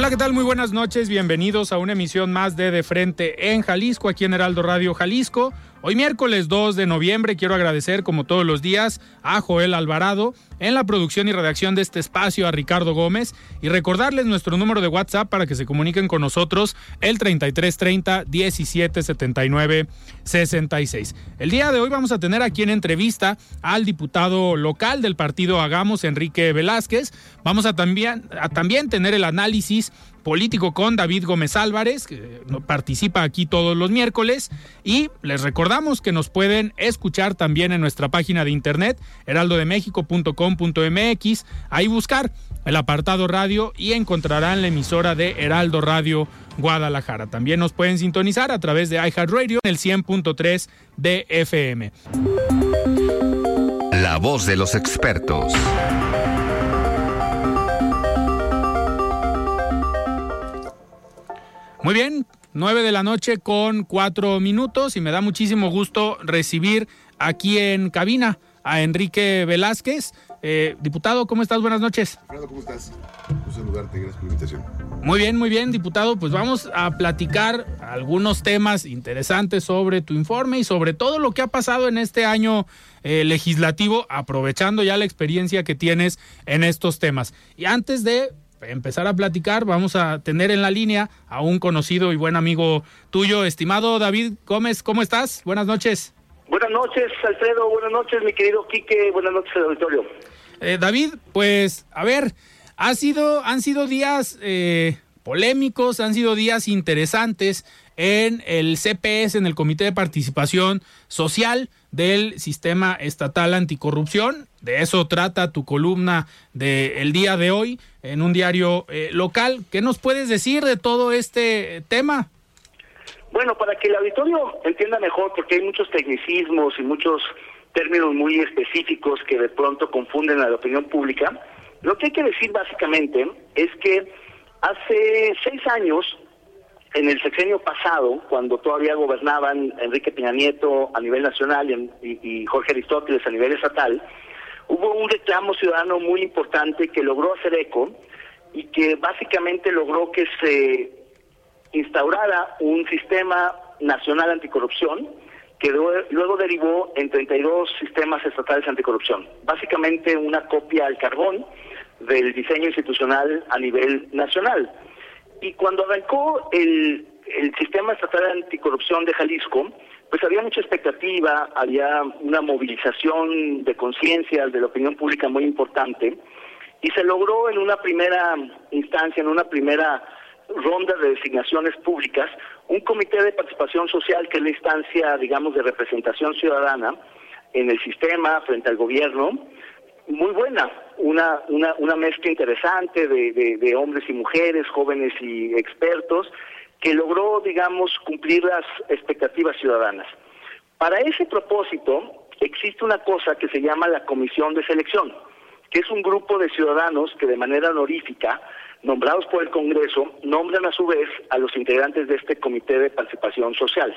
Hola, ¿qué tal? Muy buenas noches. Bienvenidos a una emisión más de De Frente en Jalisco, aquí en Heraldo Radio Jalisco. Hoy miércoles 2 de noviembre quiero agradecer como todos los días a Joel Alvarado en la producción y redacción de este espacio, a Ricardo Gómez y recordarles nuestro número de WhatsApp para que se comuniquen con nosotros el 3330 1779 66. El día de hoy vamos a tener aquí en entrevista al diputado local del partido Hagamos, Enrique Velázquez. Vamos a también, también tener el análisis político con David Gómez Álvarez, que participa aquí todos los miércoles. Y les recordamos que nos pueden escuchar también en nuestra página de internet, heraldodemexico.com.mx. Ahí buscar el apartado radio y encontrarán la emisora de Heraldo Radio Guadalajara. También nos pueden sintonizar a través de iHeartRadio en el 100.3 de FM. La voz de los expertos. Muy bien, nueve de la noche con cuatro minutos y me da muchísimo gusto recibir aquí en cabina a Enrique Velázquez. Eh, diputado, ¿cómo estás? Buenas noches. Fernando, ¿cómo estás? Un saludarte, gracias por la invitación. Muy bien, muy bien, diputado. Pues vamos a platicar algunos temas interesantes sobre tu informe y sobre todo lo que ha pasado en este año eh, legislativo, aprovechando ya la experiencia que tienes en estos temas. Y antes de empezar a platicar, vamos a tener en la línea a un conocido y buen amigo tuyo, estimado David Gómez. ¿Cómo estás? Buenas noches. Buenas noches, Alfredo. Buenas noches, mi querido Quique. Buenas noches, auditorio. Eh, David, pues, a ver, ha sido, han sido días eh, polémicos, han sido días interesantes en el CPS, en el Comité de Participación Social del Sistema Estatal Anticorrupción. De eso trata tu columna del día de hoy en un diario eh, local. ¿Qué nos puedes decir de todo este tema? Bueno, para que el auditorio entienda mejor, porque hay muchos tecnicismos y muchos términos muy específicos que de pronto confunden a la opinión pública, lo que hay que decir básicamente es que hace seis años en el sexenio pasado, cuando todavía gobernaban Enrique Peña Nieto a nivel nacional y, Jorge Aristóteles a nivel estatal, hubo un reclamo ciudadano muy importante que logró hacer eco y que básicamente logró que se instaurara un sistema nacional anticorrupción que luego derivó en 32 sistemas estatales anticorrupción. Básicamente una copia al carbón del diseño institucional a nivel nacional. Y cuando arrancó el, el sistema estatal anticorrupción de Jalisco, pues había mucha expectativa, había una movilización de conciencia de la opinión pública muy importante, y se logró en una primera instancia, en una primera ronda de designaciones públicas, un comité de participación social que es la instancia, digamos, de representación ciudadana en el sistema frente al gobierno, muy buena, una, una, una mezcla interesante de, de, hombres y mujeres, jóvenes y expertos, que logró, digamos, cumplir las expectativas ciudadanas. Para ese propósito, existe una cosa que se llama la Comisión de Selección, que es un grupo de ciudadanos que de manera honorífica, nombrados por el Congreso, nombran a su vez a los integrantes de este Comité de Participación Social.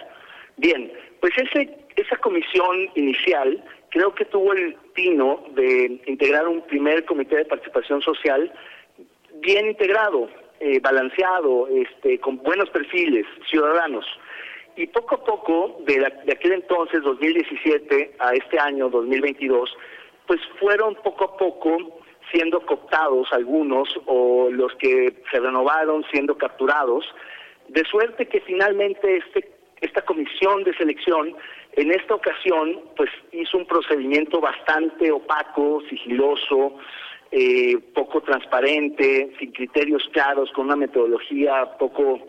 Bien, pues ese, esa comisión inicial creo que tuvo el tino de integrar un primer comité de participación social bien integrado, eh, balanceado, este, con buenos perfiles, ciudadanos. y poco a poco, de, de aquel entonces, 2017, a este año, 2022, pues fueron poco a poco siendo cooptados algunos o los que se renovaron siendo capturados, de suerte que finalmente este, esta comisión de selección en esta ocasión pues hizo un procedimiento bastante opaco, sigiloso, eh, poco transparente, sin criterios claros, con una metodología poco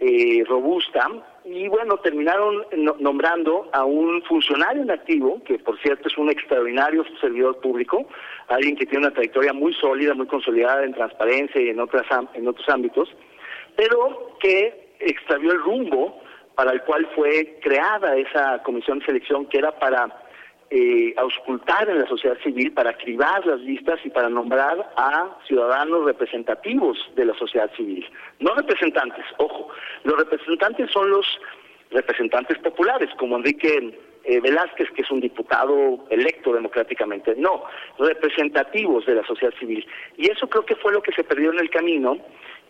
eh, robusta y bueno, terminaron nombrando a un funcionario en activo, que por cierto es un extraordinario servidor público, alguien que tiene una trayectoria muy sólida, muy consolidada en transparencia y en, otras, en otros ámbitos, pero que extravió el rumbo para el cual fue creada esa comisión de selección, que era para eh, auscultar en la sociedad civil, para cribar las listas y para nombrar a ciudadanos representativos de la sociedad civil. No representantes, ojo, los representantes son los representantes populares, como Enrique eh, Velázquez, que es un diputado electo democráticamente. No, representativos de la sociedad civil. Y eso creo que fue lo que se perdió en el camino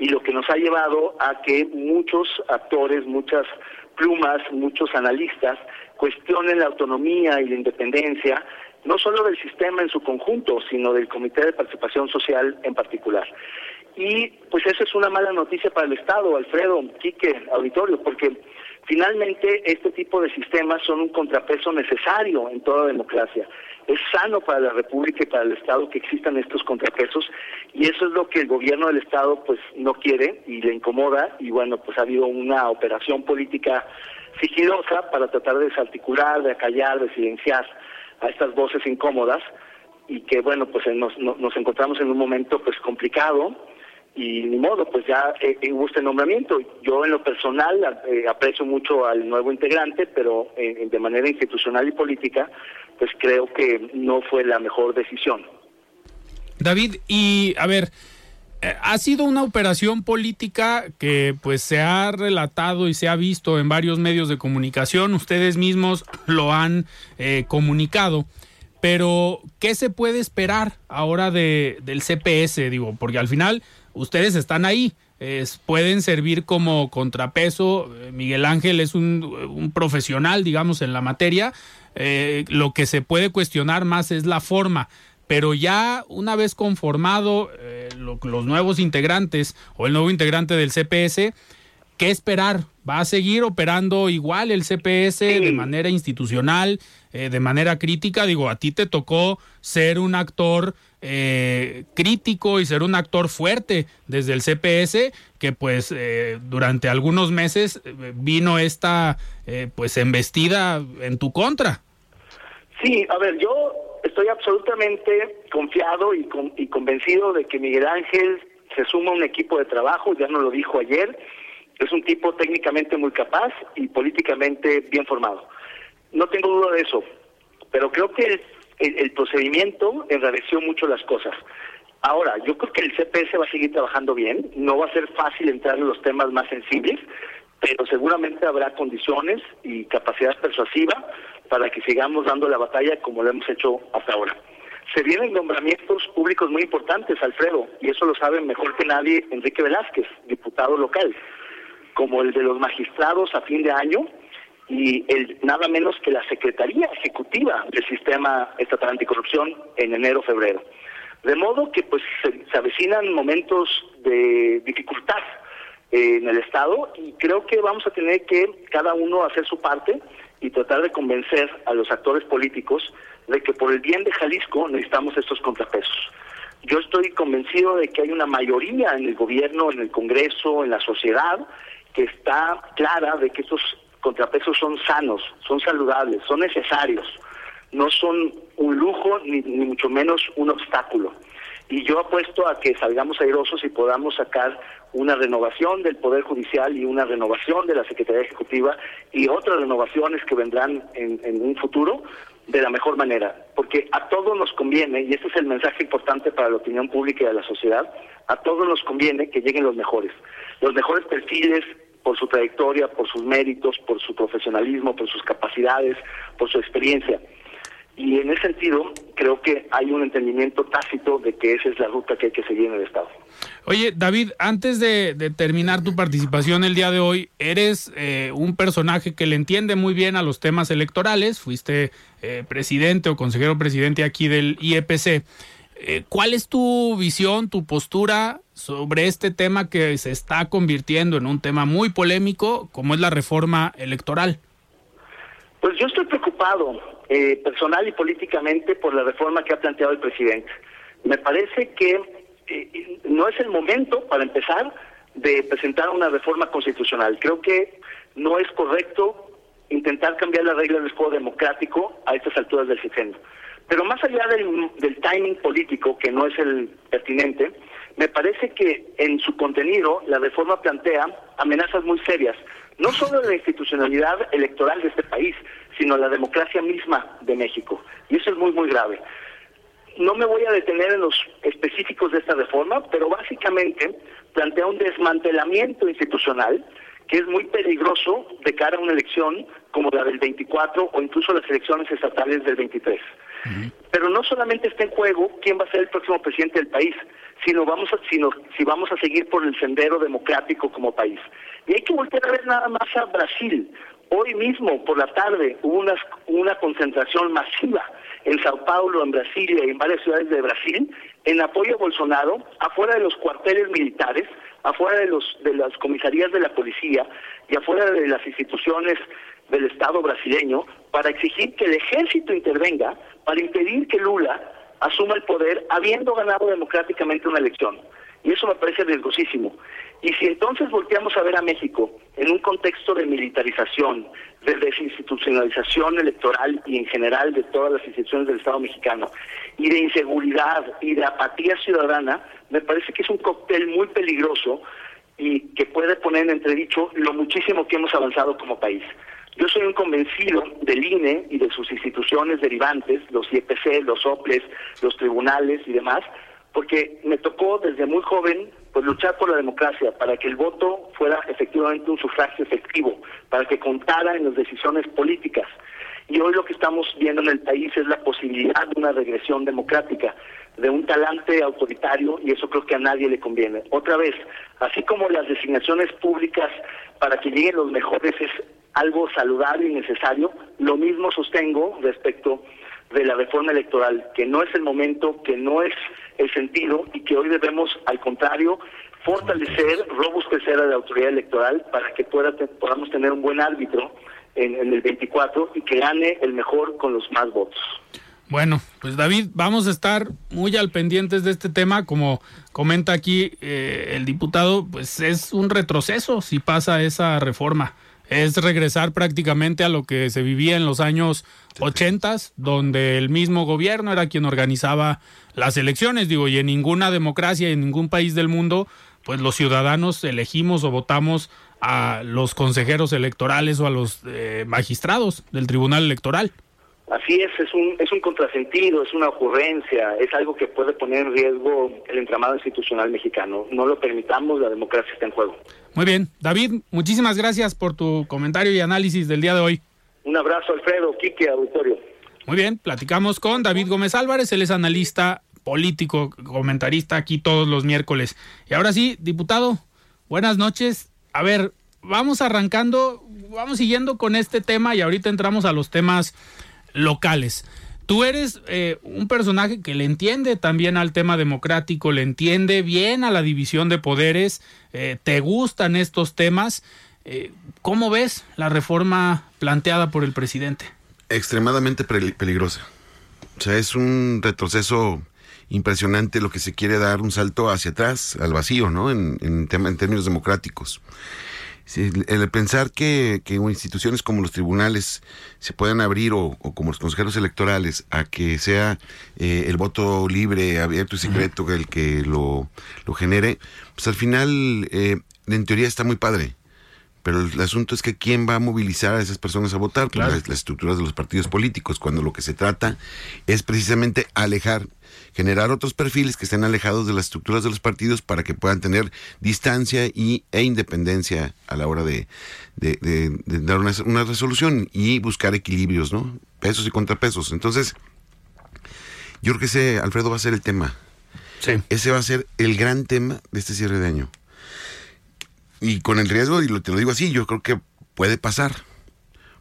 y lo que nos ha llevado a que muchos actores, muchas plumas, muchos analistas cuestionen la autonomía y la independencia, no solo del sistema en su conjunto, sino del Comité de Participación Social en particular. Y pues esa es una mala noticia para el Estado, Alfredo, Quique, auditorio, porque finalmente este tipo de sistemas son un contrapeso necesario en toda democracia. Es sano para la República y para el Estado que existan estos contrapesos y eso es lo que el gobierno del Estado pues no quiere y le incomoda y bueno, pues ha habido una operación política sigilosa para tratar de desarticular, de acallar, de silenciar a estas voces incómodas y que bueno, pues nos, nos encontramos en un momento pues complicado y ni modo, pues ya eh, eh, hubo este nombramiento. Yo en lo personal eh, aprecio mucho al nuevo integrante, pero de manera institucional y política, pues creo que no fue la mejor decisión. David, y a ver, ha sido una operación política que pues se ha relatado y se ha visto en varios medios de comunicación, ustedes mismos lo han comunicado. Pero, ¿qué se puede esperar ahora de, del CPS? Digo, porque al final ustedes están ahí, pueden servir como contrapeso. Miguel Ángel es un, profesional, digamos, en la materia. Eh, lo que se puede cuestionar más es la forma. Pero ya una vez conformado eh, los nuevos integrantes o el nuevo integrante del CPS, ¿qué esperar? ¿Va a seguir operando igual el CPS de manera institucional, eh, de manera crítica? Digo, a ti te tocó ser un actor eh, crítico y ser un actor fuerte desde el CPS que pues eh, durante algunos meses vino esta pues embestida en tu contra. Sí, a ver, yo estoy absolutamente confiado y, y convencido de que Miguel Ángel se suma a un equipo de trabajo, ya nos lo dijo ayer, es un tipo técnicamente muy capaz y políticamente bien formado. No tengo duda de eso, pero creo que el, procedimiento enrareció mucho las cosas. Ahora, yo creo que el CPS va a seguir trabajando bien, no va a ser fácil entrar en los temas más sensibles, pero seguramente habrá condiciones y capacidad persuasiva para que sigamos dando la batalla como lo hemos hecho hasta ahora. Se vienen nombramientos públicos muy importantes, Alfredo, y eso lo sabe mejor que nadie Enrique Velázquez, diputado local, como el de los magistrados a fin de año, y el, nada menos que la Secretaría Ejecutiva del Sistema Estatal Anticorrupción en enero-febrero. De modo que pues se, avecinan momentos de dificultad en el Estado y creo que vamos a tener que cada uno hacer su parte y tratar de convencer a los actores políticos de que por el bien de Jalisco necesitamos estos contrapesos. Yo estoy convencido de que hay una mayoría en el gobierno, en el Congreso, en la sociedad, que está clara de que estos contrapesos son sanos, son saludables, son necesarios, no son un lujo ni, mucho menos un obstáculo. Y yo apuesto a que salgamos airosos y podamos sacar una renovación del Poder Judicial y una renovación de la Secretaría Ejecutiva y otras renovaciones que vendrán en, en un futuro de la mejor manera, porque a todos nos conviene, y este es el mensaje importante para la opinión pública y de la sociedad, a todos nos conviene que lleguen los mejores, los mejores perfiles por su trayectoria, por sus méritos, por su profesionalismo, por sus capacidades, por su experiencia. Y en ese sentido, creo que hay un entendimiento tácito de que esa es la ruta que hay que seguir en el Estado. Oye, David, antes de, terminar tu participación el día de hoy, eres eh, un personaje que le entiende muy bien a los temas electorales, fuiste eh, presidente o consejero presidente aquí del IEPC. Eh, ¿Cuál es tu visión, tu postura sobre este tema que se está convirtiendo en un tema muy polémico, como es la reforma electoral? Pues yo estoy preocupado eh, personal y políticamente por la reforma que ha planteado el presidente. Me parece que eh, no es el momento, para empezar, de presentar una reforma constitucional. Creo que no es correcto intentar cambiar las reglas del juego democrático a estas alturas del sexenio. Pero más allá del, del timing político, que no es el pertinente, me parece que en su contenido la reforma plantea amenazas muy serias, no solo de la institucionalidad electoral de este país, sino la democracia misma de México. Y eso es muy, muy grave. No me voy a detener en los específicos de esta reforma, pero básicamente plantea un desmantelamiento institucional que es muy peligroso de cara a una elección como la del 24 o incluso las elecciones estatales del 23. Pero no solamente está en juego quién va a ser el próximo presidente del país, sino vamos a, sino si vamos a seguir por el sendero democrático como país. Y hay que volver a ver nada más a Brasil. Hoy mismo, por la tarde, hubo una, concentración masiva en Sao Paulo, en Brasilia y en varias ciudades de Brasil, en apoyo a Bolsonaro, afuera de los cuarteles militares, afuera de, los, de las comisarías de la policía y afuera de las instituciones del Estado brasileño, para exigir que el ejército intervenga para impedir que Lula asuma el poder habiendo ganado democráticamente una elección. Y eso me parece riesgosísimo. Y si entonces volteamos a ver a México en un contexto de militarización, de desinstitucionalización electoral y en general de todas las instituciones del Estado mexicano, y de inseguridad y de apatía ciudadana, me parece que es un cóctel muy peligroso y que puede poner en entredicho lo muchísimo que hemos avanzado como país. Yo soy un convencido del INE y de sus instituciones derivantes, los IEPC, los OPLES, los tribunales y demás, porque me tocó desde muy joven pues luchar por la democracia, para que el voto fuera efectivamente un sufragio efectivo, para que contara en las decisiones políticas. Y hoy lo que estamos viendo en el país es la posibilidad de una regresión democrática, de un talante autoritario, y eso creo que a nadie le conviene. Otra vez, así como las designaciones públicas para que lleguen los mejores es algo saludable y necesario, lo mismo sostengo respecto de la reforma electoral, que no es el momento, que no es el sentido y que hoy debemos, al contrario, fortalecer, robustecer a la autoridad electoral para que pueda, podamos tener un buen árbitro en, el 24 y que gane el mejor con los más votos. Bueno, pues David, vamos a estar muy al pendientes de este tema, como comenta aquí eh, el diputado, pues es un retroceso si pasa esa reforma es regresar prácticamente a lo que se vivía en los años 80, donde el mismo gobierno era quien organizaba las elecciones, digo, y en ninguna democracia en ningún país del mundo, pues los ciudadanos elegimos o votamos a los consejeros electorales o a los eh, magistrados del Tribunal Electoral. Así es, es un, es un contrasentido, es una ocurrencia, es algo que puede poner en riesgo el entramado institucional mexicano. No lo permitamos, la democracia está en juego. Muy bien, David, muchísimas gracias por tu comentario y análisis del día de hoy. Un abrazo, Alfredo, Quique, auditorio. Muy bien, platicamos con David Gómez Álvarez, él es analista político, comentarista aquí todos los miércoles. Y ahora sí, diputado, buenas noches. A ver, vamos arrancando, vamos siguiendo con este tema y ahorita entramos a los temas locales. Tú eres eh, un personaje que le entiende también al tema democrático, le entiende bien a la división de poderes, eh, te gustan estos temas. Eh, ¿Cómo ves la reforma planteada por el presidente? Extremadamente peligrosa. O sea, es un retroceso impresionante lo que se quiere dar un salto hacia atrás, al vacío, ¿no? En, en términos democráticos el pensar que, instituciones como los tribunales se puedan abrir o, como los consejeros electorales a que sea eh, el voto libre, abierto y secreto el que lo, genere, pues al final eh, en teoría está muy padre. Pero el asunto es que quién va a movilizar a esas personas a votar, pues las, las estructuras de los partidos políticos, cuando lo que se trata es precisamente alejar generar otros perfiles que estén alejados de las estructuras de los partidos para que puedan tener distancia y, e independencia a la hora de, dar una, resolución y buscar equilibrios, ¿no? pesos y contrapesos. Entonces, yo creo que ese, Alfredo, va a ser el tema. Sí. Ese va a ser el gran tema de este cierre de año. Y con el riesgo, y lo, te lo digo así, yo creo que puede pasar.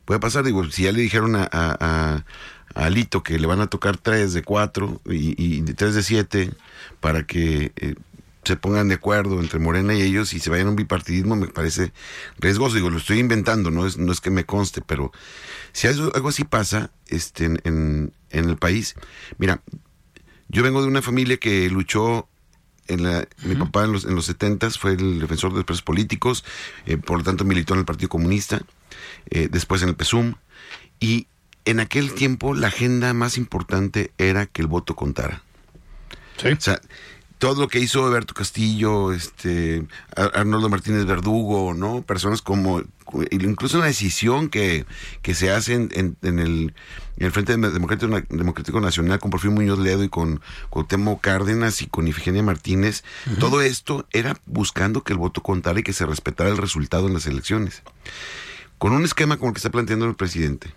Puede pasar, digo, si ya le dijeron a, a, a, a Lito que le van a tocar tres de cuatro y, y tres de siete para que eh, se pongan de acuerdo entre Morena y ellos y se vayan a un bipartidismo, me parece riesgoso. Digo, lo estoy inventando, no es, no es que me conste, pero si algo, algo así pasa este, en, en, en el país, mira, yo vengo de una familia que luchó en la, mi papá en los, en los 70 fue el defensor de los presos políticos, eh, por lo tanto militó en el Partido Comunista, eh, después en el PESUM, y en aquel tiempo la agenda más importante era que el voto contara. Sí. O sea, todo lo que hizo Alberto Castillo, este, Ar- Arnoldo Martínez Verdugo, ¿no? Personas como, incluso una decisión que, que se hace en, en- en el, en el Frente Democrático, Democrático Nacional con Porfirio Muñoz Ledo y con Cuauhtémoc Cárdenas y con Ifigenia Martínez, todo esto era buscando que el voto contara y que se respetara el resultado en las elecciones. Con un esquema como el que está planteando el presidente,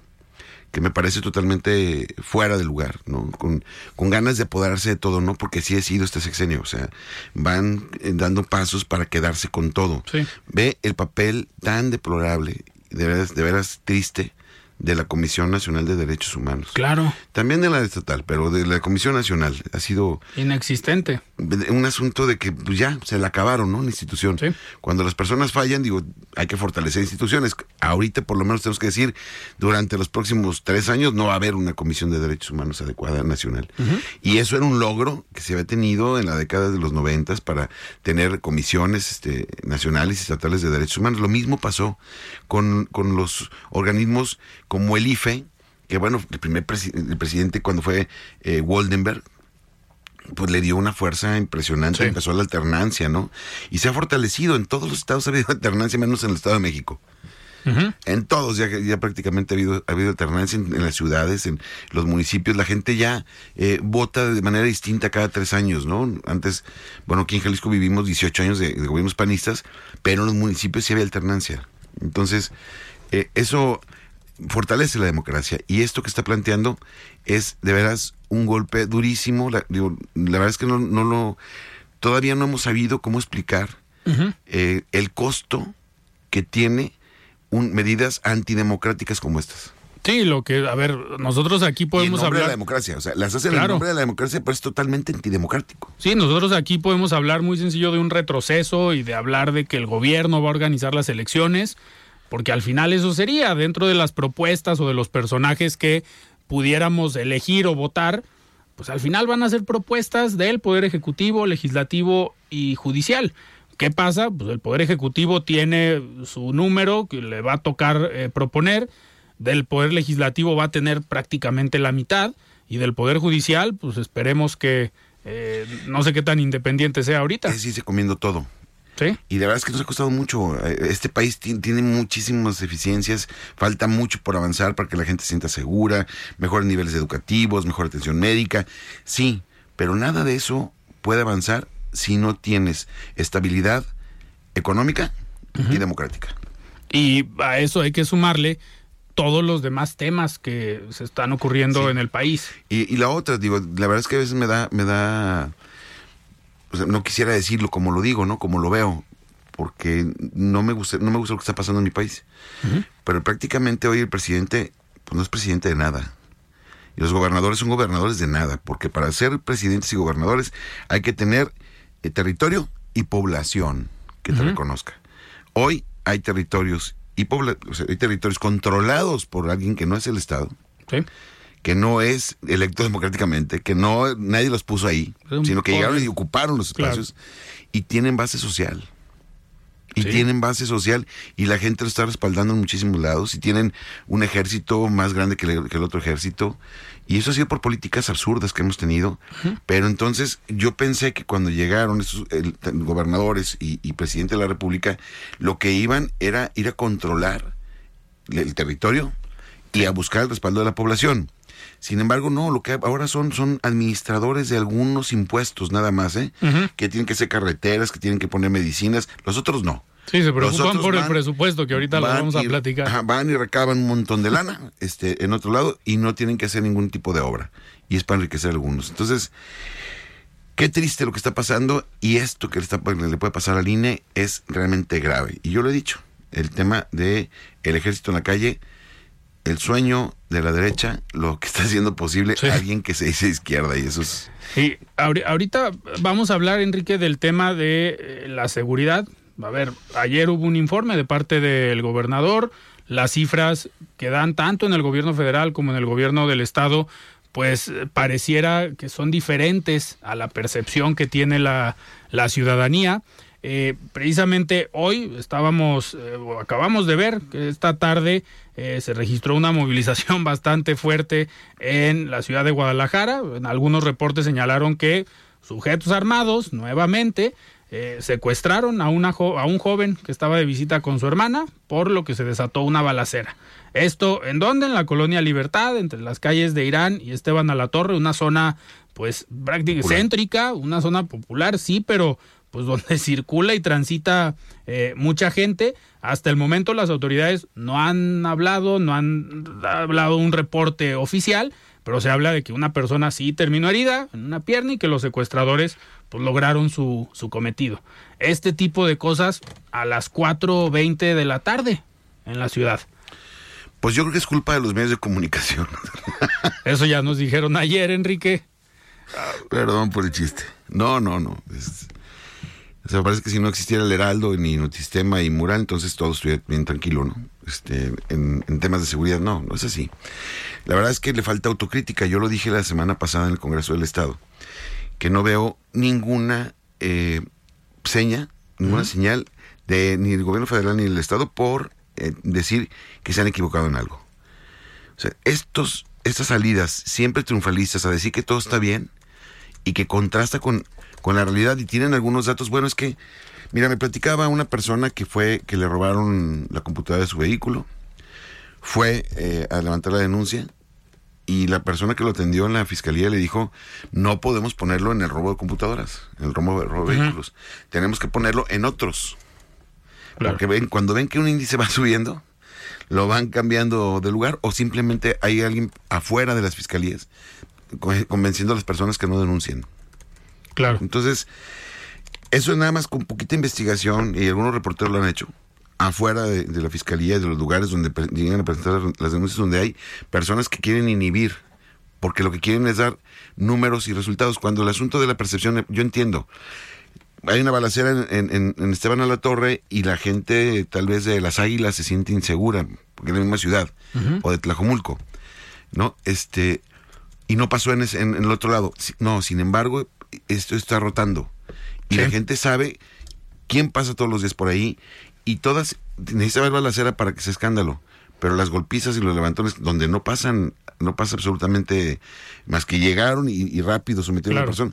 que me parece totalmente fuera de lugar, ¿no? Con, con ganas de apoderarse de todo, ¿no? Porque sí ha sido este sexenio, o sea, van eh, dando pasos para quedarse con todo. Sí. Ve el papel tan deplorable, de veras, de veras triste, de la Comisión Nacional de Derechos Humanos. Claro, También de la estatal, pero de la Comisión Nacional. Ha sido inexistente. un asunto de que pues, ya se la acabaron, ¿no? La institución. Sí. Cuando las personas fallan, digo, hay que fortalecer instituciones. Ahorita, por lo menos, tenemos que decir, durante los próximos tres años no va a haber una comisión de derechos humanos adecuada nacional. Y eso era un logro que se había tenido en la década de los noventas para tener comisiones este, nacionales y estatales de derechos humanos. Lo mismo pasó con, con los organismos como el IFE, que bueno, el primer presi- el presidente cuando fue eh, Waldenberg, pues le dio una fuerza impresionante, Sí. empezó la alternancia, ¿no? Y se ha fortalecido, en todos los estados ha habido alternancia, menos en el Estado de México. En todos ya, ya prácticamente ha habido, ha habido alternancia en, en las ciudades, en los municipios. La gente ya eh, vota de manera distinta cada tres años, ¿no? Antes, bueno, aquí en Jalisco vivimos 18 años de, de gobiernos panistas, pero en los municipios sí había alternancia. Entonces, eh, eso fortalece la democracia. Y esto que está planteando es de veras un golpe durísimo. La, digo, la verdad es que no, no lo, todavía no hemos sabido cómo explicar eh, el costo que tiene un, medidas antidemocráticas como estas. Sí, lo que, a ver, nosotros aquí y en podemos nombre de la hablar. democracia. O sea, las hacen en Claro. nombre de la democracia, pero es totalmente antidemocrático. Sí, nosotros aquí podemos hablar muy sencillo de un retroceso y de hablar de que el gobierno va a organizar las elecciones, porque al final eso sería dentro de las propuestas o de los personajes que pudiéramos elegir o votar, pues al final van a ser propuestas del Poder Ejecutivo, Legislativo y Judicial. ¿Qué pasa? Pues el Poder Ejecutivo tiene su número que le va a tocar eh, proponer, del Poder Legislativo va a tener prácticamente la mitad y del Poder Judicial, pues esperemos que eh, no sé qué tan independiente sea ahorita. Es irse comiendo todo. ¿Sí? Y de verdad es que nos ha costado mucho. Eh, Este país ti- tiene muchísimas deficiencias, falta mucho por avanzar para que la gente se sienta segura, mejores niveles educativos, mejor atención médica. Sí, pero nada de eso puede avanzar si no tienes estabilidad económica y democrática. Y a eso hay que sumarle todos los demás temas que se están ocurriendo Sí. en el país. Y, y la otra, digo, la verdad es que a veces me da, me da, o sea, no quisiera decirlo como lo digo, ¿no? Como lo veo, porque no me gusta, no me gusta lo que está pasando en mi país. Pero prácticamente hoy el presidente, pues no es presidente de nada. Y los gobernadores son gobernadores de nada, porque para ser presidentes y gobernadores hay que tener eh, territorio y población que te reconozca. Hoy hay territorios y o sea, hay territorios controlados por alguien que no es el Estado ¿Sí? Que no es electo democráticamente, que no nadie los puso ahí, sino que llegaron y ocuparon los Claro. espacios y tienen base social. Y Sí. tienen base social y la gente lo está respaldando en muchísimos lados y tienen un ejército más grande que, el- que el otro ejército. Y eso ha sido por políticas absurdas que hemos tenido. Pero entonces yo pensé que cuando llegaron estos el- gobernadores y, y presidente de la República, lo que iban era ir a controlar el territorio y a buscar el respaldo de la población. Sin embargo, no, lo que ahora son son administradores de algunos impuestos nada más, ¿eh? Que tienen que hacer carreteras, que tienen que poner medicinas, los otros no. Sí, se preocupan por el presupuesto, que ahorita lo vamos a y- platicar. ajá, van y recaban un montón de lana este, en otro lado y no tienen que hacer ningún tipo de obra. Y es para enriquecer a algunos. Entonces, qué triste lo que está pasando y esto que le, está, le puede pasar al INE es realmente grave. Y yo lo he dicho, el tema de el ejército en la calle, el sueño de la derecha, lo que está haciendo posible Sí. alguien que se dice izquierda y eso es... Y ahorita vamos a hablar, Enrique, del tema de eh, la seguridad. A ver, ayer hubo un informe de parte del gobernador, las cifras que dan tanto en el gobierno federal como en el gobierno del estado, pues eh, pareciera que son diferentes a la percepción que tiene la, la ciudadanía. Eh, precisamente hoy estábamos, eh, o acabamos de ver que esta tarde eh, se registró una movilización bastante fuerte en la ciudad de Guadalajara. En algunos reportes señalaron que sujetos armados nuevamente eh, secuestraron a, una jo- a un joven que estaba de visita con su hermana, por lo que se desató una balacera. Esto, ¿en dónde? En la colonia Libertad, entre las calles de Irán y Esteban a la Torre, una zona pues prácticamente céntrica, una zona popular, sí, pero pues donde circula y transita eh, mucha gente. Hasta el momento las autoridades no han hablado, no han hablado un reporte oficial, pero se habla de que una persona sí terminó herida en una pierna y que los secuestradores pues lograron su, su cometido. Este tipo de cosas a las 4.20 de la tarde en la ciudad. Pues yo creo que es culpa de los medios de comunicación. Eso ya nos dijeron ayer, Enrique. Perdón por el chiste. No, no, no. Es- o sea, parece que si no existiera el Heraldo, ni Notisistema y Mural, entonces todo estuviera bien tranquilo, ¿no? Este, en, en temas de seguridad, no, no es así. La verdad es que le falta autocrítica. Yo lo dije la semana pasada en el Congreso del Estado, que no veo ninguna eh, seña, ninguna señal de ni el gobierno federal ni el Estado por eh, decir que se han equivocado en algo. O sea, estos, estas salidas siempre triunfalistas a decir que todo está bien y que contrasta con, con la realidad y tienen algunos datos. Bueno, es que, mira, me platicaba una persona que fue, que le robaron la computadora de su vehículo, fue eh, a levantar la denuncia y la persona que lo atendió en la fiscalía le dijo, no podemos ponerlo en el robo de computadoras, en el robo de, robo de vehículos, tenemos que ponerlo en otros. Claro. Porque ven, cuando ven que un índice va subiendo, lo van cambiando de lugar o simplemente hay alguien afuera de las fiscalías co- convenciendo a las personas que no denuncien. Claro. Entonces, eso es nada más con poquita investigación y algunos reporteros lo han hecho afuera de, de la fiscalía y de los lugares donde llegan a presentar las- denuncias donde hay personas que quieren inhibir porque lo que quieren es dar números y resultados cuando el asunto de la percepción yo entiendo hay una balacera en, en- en- en Esteban a la Torre y la gente tal vez de las Águilas se siente insegura porque es la misma ciudad o de Tlajomulco no este y no pasó en, ese- en- en el otro lado. No sin embargo esto está rotando. Y Sí. la gente sabe quién pasa todos los días por ahí y todas necesita haber balacera para que sea escándalo. Pero las golpizas y los levantones donde no pasan no pasa absolutamente más que llegaron y, y rápido sometieron a la persona.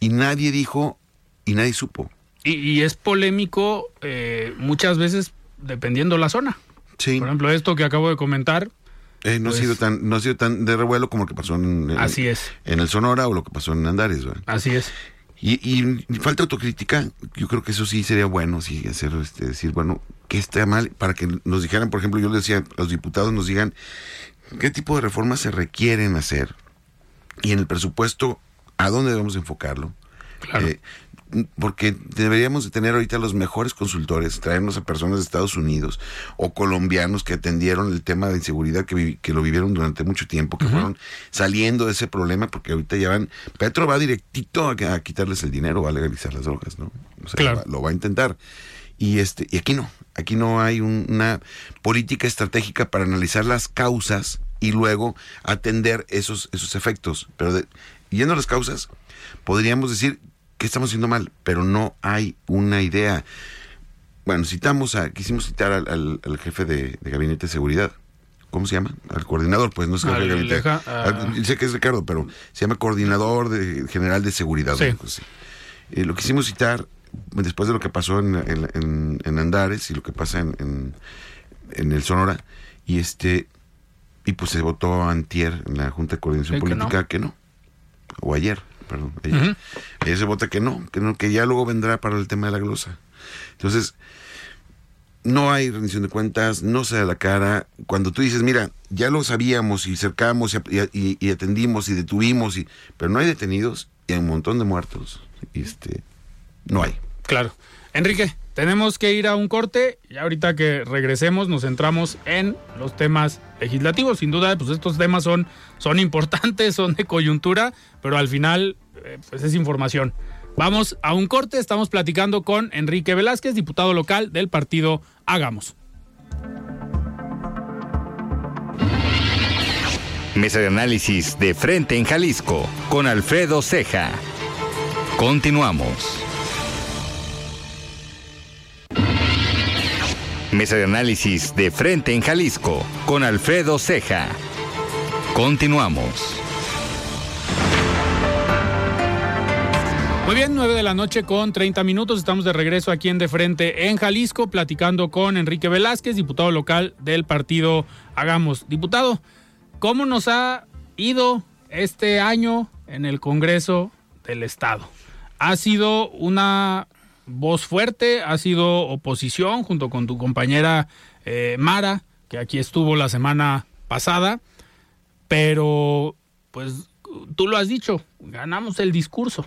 Y nadie dijo y nadie supo. Y, y es polémico eh, muchas veces dependiendo la zona. sí. Por ejemplo, esto que acabo de comentar, Eh, no pues- ha sido tan no ha sido tan de revuelo como lo que pasó en, en- Así es. en el Sonora o lo que pasó en Andares ¿verdad? así es. Y, y falta autocrítica, yo creo que eso sí sería bueno, sí, hacer, este, decir, bueno, ¿qué está mal? Para que nos dijeran, por ejemplo, yo le decía, los diputados nos digan qué tipo de reformas se requieren hacer y en el presupuesto, ¿a dónde debemos enfocarlo? Claro. Eh, porque deberíamos de tener ahorita los mejores consultores, traernos a personas de Estados Unidos o colombianos que atendieron el tema de inseguridad que, que lo vivieron durante mucho tiempo, que fueron saliendo de ese problema porque ahorita ya van, Petro va directito a, a quitarles el dinero, va a legalizar las drogas, ¿no? O sea, Claro. va- lo va a intentar. Y este y aquí no, aquí no hay un- una política estratégica para analizar las causas y luego atender esos esos efectos. Pero de- yendo a las causas, podríamos decir que estamos haciendo mal, pero no hay una idea. Bueno, citamos a, quisimos citar al, al- al jefe de, de gabinete de seguridad. ¿Cómo se llama? Al coordinador, pues no es jefe de gabinete. Al- sé que es Ricardo, pero se llama coordinador de- general de seguridad. Sí. Eh, lo quisimos citar después de lo que pasó en, en- en- en Andares y lo que pasa en, el Sonora. Y este y pues se votó antier en la Junta de Coordinación Sí, que Política que no. O ayer, perdón. Ayer se vota que no, que no, que ya luego vendrá para el tema de la glosa. Entonces, no hay rendición de cuentas, no se da la cara. Cuando tú dices, mira, ya lo sabíamos y cercamos y, y- y atendimos y detuvimos, y, pero no hay detenidos y hay un montón de muertos. Este, no hay. Claro. Enrique, tenemos que ir a un corte y ahorita que regresemos nos centramos en los temas legislativos. Sin duda, pues estos temas son, son importantes, son de coyuntura, pero al final, pues es información. Vamos a un corte, estamos platicando con Enrique Velázquez, diputado local del partido Hagamos. Mesa de análisis de frente en Jalisco con Alfredo Ceja. Continuamos. Mesa de análisis de frente en Jalisco con Alfredo Ceja. Continuamos. Bien, 9 de la noche con 30 minutos. Estamos de regreso aquí en De Frente en Jalisco, platicando con Enrique Velázquez, diputado local del partido Hagamos. Diputado, ¿cómo nos ha ido este año en el Congreso del Estado? ¿Ha sido una voz fuerte? ¿Ha sido oposición junto con tu compañera eh, Mara, que aquí estuvo la semana pasada? Pero, pues, tú lo has dicho, ganamos el discurso.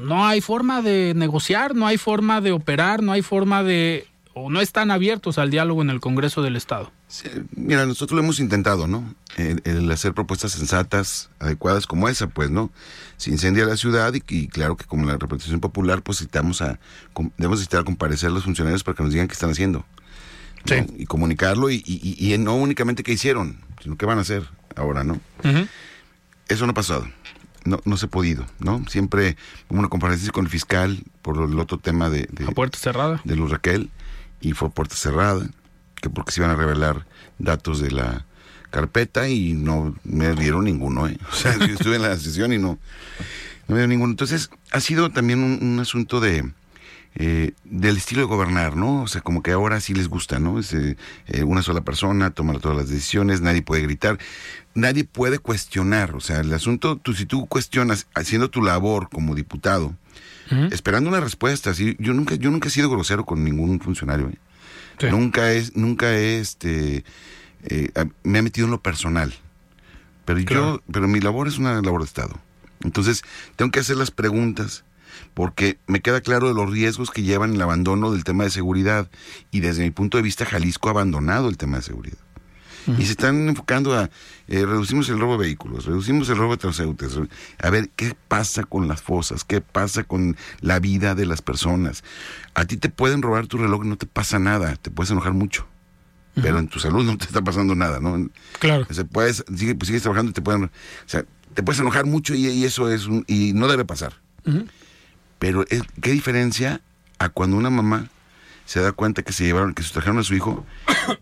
no hay forma de negociar, no hay forma de operar, no hay forma de... o no están abiertos al diálogo en el Congreso del Estado. Sí, mira, nosotros lo hemos intentado, ¿no? El, el hacer propuestas sensatas, adecuadas como esa, pues, ¿no? Se incendia la ciudad y, y claro que como la representación popular, pues citamos a, debemos citar a comparecer a los funcionarios para que nos digan qué están haciendo. ¿no? Sí. Y comunicarlo y, y- y- y no únicamente qué hicieron, sino qué van a hacer ahora, ¿no? Eso no ha pasado. No, no se ha podido, ¿no? Siempre hubo una comparecencia con el fiscal por el otro tema de, de, A puerta cerrada. de Luz Raquel y fue a puerta cerrada, que porque se iban a revelar datos de la carpeta y no me dieron ninguno, ¿eh? O sea, yo estuve en la sesión y no, no me dieron ninguno. Entonces, ha sido también un, un asunto de eh, del estilo de gobernar, ¿no? O sea, como que ahora sí les gusta, ¿no? Es, eh, una sola persona toma todas las decisiones, nadie puede gritar, nadie puede cuestionar. O sea, el asunto, tú, si tú cuestionas haciendo tu labor como diputado, esperando una respuesta, ¿sí? yo nunca, yo nunca he sido grosero con ningún funcionario, ¿eh? Sí. Nunca es, nunca he, este, eh, me ha metido en lo personal. Pero Claro. yo, pero mi labor es una labor de Estado. Entonces, tengo que hacer las preguntas porque me queda claro de los riesgos que llevan el abandono del tema de seguridad. Y desde mi punto de vista, Jalisco ha abandonado el tema de seguridad. Y se están enfocando a eh, reducimos el robo de vehículos, reducimos el robo de transeúntes. A ver, ¿qué pasa con las fosas? ¿Qué pasa con la vida de las personas? A ti te pueden robar tu reloj no te pasa nada, te puedes enojar mucho. Pero en tu salud no te está pasando nada, ¿no? Claro. O sea, puedes, pues, sigues trabajando y te pueden, o sea, te puedes enojar mucho y, y eso es un- y no debe pasar. Pero es- qué diferencia a cuando una mamá se da cuenta que se llevaron, que se trajeron a su hijo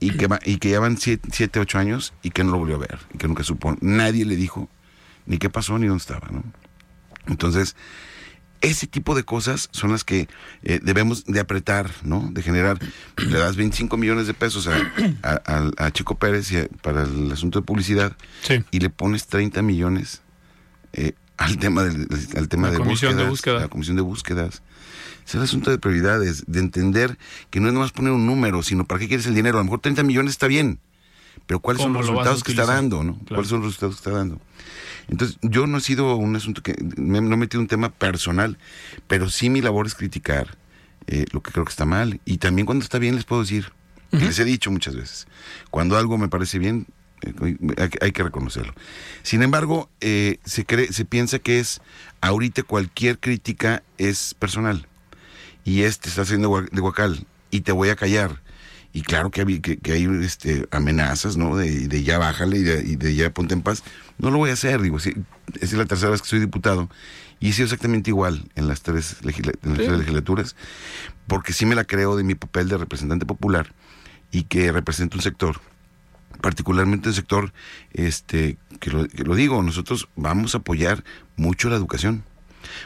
y que y que llevan siete, siete, ocho años y que no lo volvió a ver, y que nunca supo, nadie le dijo ni qué pasó ni dónde estaba, ¿no? Entonces, ese tipo de cosas son las que eh, debemos de apretar, ¿no? De generar. Le das 25 millones de pesos a, a- a- a Chico Pérez y para el asunto de publicidad Sí. y le pones 30 millones eh, al tema, del, al tema La de, comisión de búsquedas, búsqueda. la comisión de búsquedas. Es el asunto de prioridades, de entender que no es nomás poner un número, sino para qué quieres el dinero. A lo mejor 30 millones está bien, pero ¿cuáles son ¿Cómo los lo resultados que está dando? ¿no? Claro. ¿Cuáles son los resultados que está dando? Entonces, yo no he sido un asunto que, me, no he metido un tema personal, pero sí mi labor es criticar eh, lo que creo que está mal. Y también cuando está bien les puedo decir, y les he dicho muchas veces, cuando algo me parece bien, hay, que- hay que reconocerlo. Sin embargo, eh, se, cree, se piensa que es, ahorita cualquier crítica es personal. Y este está haciendo de guacal, y te voy a callar. Y claro que hay, que, que hay este, amenazas, ¿no? De, de ya bájale y de, y de ya ponte en paz. No lo voy a hacer, digo, sí, es la tercera vez que soy diputado y he sido exactamente igual en las tres, legisla- en las Sí. tres legislaturas, porque sí me la creo de mi papel de representante popular y que represento un sector, particularmente el sector, este, que lo, que lo digo, nosotros vamos a apoyar mucho la educación.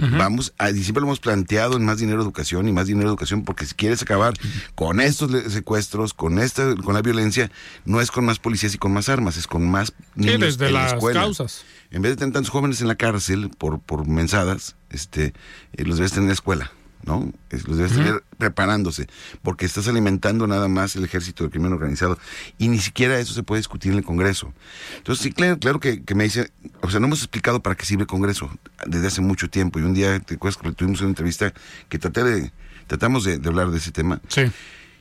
Vamos a, y siempre lo hemos planteado en más dinero educación y más dinero educación, porque si quieres acabar con estos secuestros, con esta, con la violencia, no es con más policías y con más armas, es con más Sí, niños desde en la las escuela. causas. En vez de tener tantos jóvenes en la cárcel por, por mensadas, este, eh, los debes tener en la escuela, ¿no? Los debes tener preparándose, porque estás alimentando nada más el ejército del crimen organizado. Y ni siquiera eso se puede discutir en el Congreso. Entonces, sí, claro, claro que, que me dice, o sea, no hemos explicado para qué sirve el Congreso desde hace mucho tiempo. Y un día, te acuerdas que tuvimos una entrevista que traté de, tratamos de, de hablar de ese tema. Sí.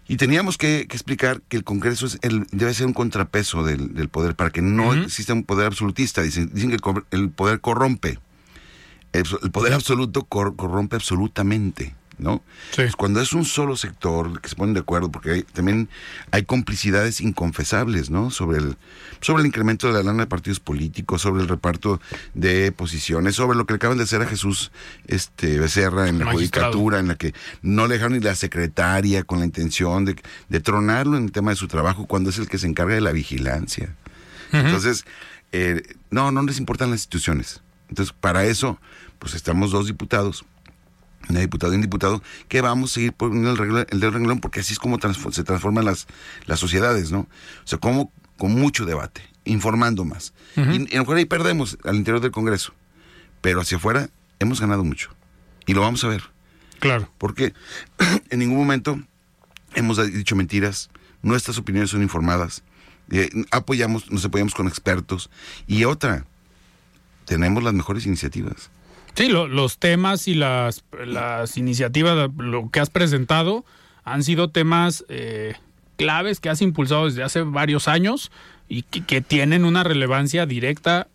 Y teníamos que, que explicar que el Congreso es el, debe ser un contrapeso del, del poder para que no exista un poder absolutista. Dicen, dicen que el poder corrompe. El, poder absoluto cor- corrompe absolutamente, ¿no? Sí. Cuando es un solo sector que se ponen de acuerdo, porque hay- también hay complicidades inconfesables, ¿no? Sobre el, sobre el incremento de la lana de partidos políticos, sobre el reparto de posiciones, sobre lo que le acaban de hacer a Jesús este, Becerra en la Magistrado. judicatura, en la que no le dejaron ni la secretaria con la intención de, de tronarlo en el tema de su trabajo cuando es el que se encarga de la vigilancia. Entonces, eh, no, no les importan las instituciones. Entonces, para eso, pues estamos dos diputados, una diputada y un diputado, que vamos a seguir poniendo el, regla- el dedo en el renglón porque así es como transfo- se transforman las, las sociedades, ¿no? O sea, como con mucho debate, informando más. y, y a lo mejor ahí perdemos al interior del Congreso, pero hacia afuera hemos ganado mucho. Y lo vamos a ver. Claro. Porque en ningún momento hemos dicho mentiras, nuestras opiniones son informadas, eh, apoyamos, nos apoyamos con expertos. Y otra, tenemos las mejores iniciativas. Sí, lo- los temas y las, las iniciativas, lo que has presentado, han sido temas eh, claves que has impulsado desde hace varios años y que, tienen una relevancia directa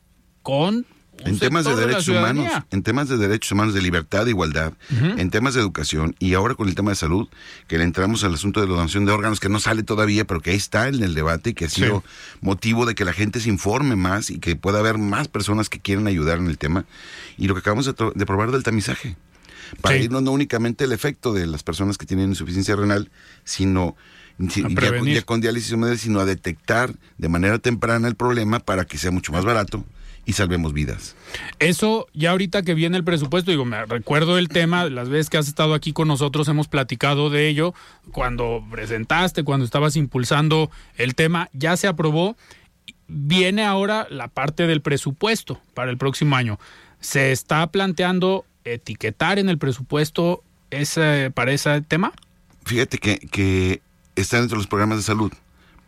con En temas de derechos humanos, en temas de derechos humanos, de libertad, de igualdad, en temas de educación y ahora con el tema de salud, que le entramos al asunto de la donación de órganos, que no sale todavía, pero que ahí está en el debate y que ha sido motivo de que la gente se informe más y que pueda haber más personas que quieran ayudar en el tema. Y lo que acabamos de, probar del tamizaje, para Sí. irnos no únicamente el efecto de las personas que tienen insuficiencia renal, sino ya, con diálisis sino a detectar de manera temprana el problema para que sea mucho más barato y salvemos vidas. Eso, ya ahorita que viene el presupuesto, digo, me recuerdo el tema, las veces que has estado aquí con nosotros hemos platicado de ello, cuando presentaste, cuando estabas impulsando el tema, ya se aprobó. Viene ahora la parte del presupuesto para el próximo año. ¿Se está planteando etiquetar en el presupuesto ese, para ese tema? Fíjate que, que están dentro de los programas de salud,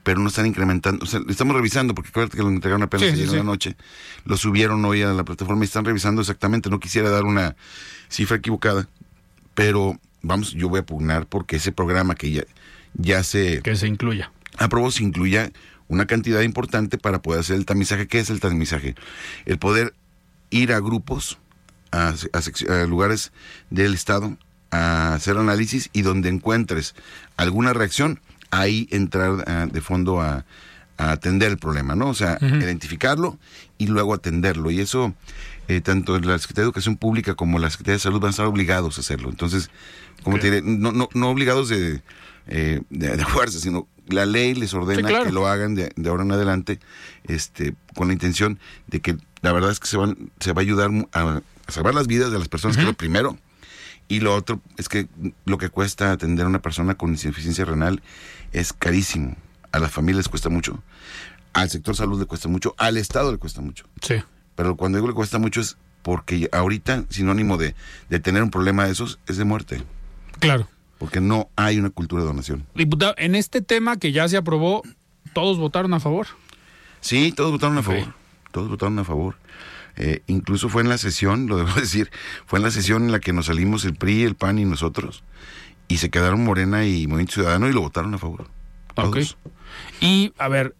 pero no están incrementando. O sea, estamos revisando, porque acuérdate que lo entregaron apenas Sí, sí, sí. la noche. Lo subieron hoy a la plataforma y están revisando exactamente. No quisiera dar una cifra equivocada, pero vamos, yo voy a pugnar porque ese programa que ya, ya se Que se incluya. aprobó se incluya una cantidad importante para poder hacer el tamizaje. ¿Qué es el tamizaje? El poder ir a grupos, a, a sec- a lugares del Estado, a hacer análisis y donde encuentres alguna reacción, ahí entrar ah, de fondo a, a atender el problema, ¿no? O sea, identificarlo y luego atenderlo. Y eso, eh, tanto la Secretaría de Educación Pública como la Secretaría de Salud van a estar obligados a hacerlo. Entonces, como te diré, no, no, no obligados de, eh, de, de fuerza, sino la ley les ordena Sí, claro. que lo hagan de, de ahora en adelante, este, con la intención de que la verdad es que se van, se va a ayudar a salvar las vidas de las personas, que es lo primero. Y lo otro es que lo que cuesta atender a una persona con insuficiencia renal es carísimo. A las familias cuesta mucho, al sector salud le cuesta mucho, al Estado le cuesta mucho. Sí. Pero cuando digo le cuesta mucho es porque ahorita sinónimo de, de tener un problema de esos es de muerte, Claro. porque no hay una cultura de donación. Diputado, en este tema que ya se aprobó, todos votaron a favor. Sí, todos votaron a favor. Todos votaron a favor. Eh, incluso fue en la sesión, lo debo decir, fue en la sesión en la que nos salimos el PRI, el PAN y nosotros. Y se quedaron Morena y Movimiento Ciudadano y lo votaron a favor. Ok. Todos. Y, a ver,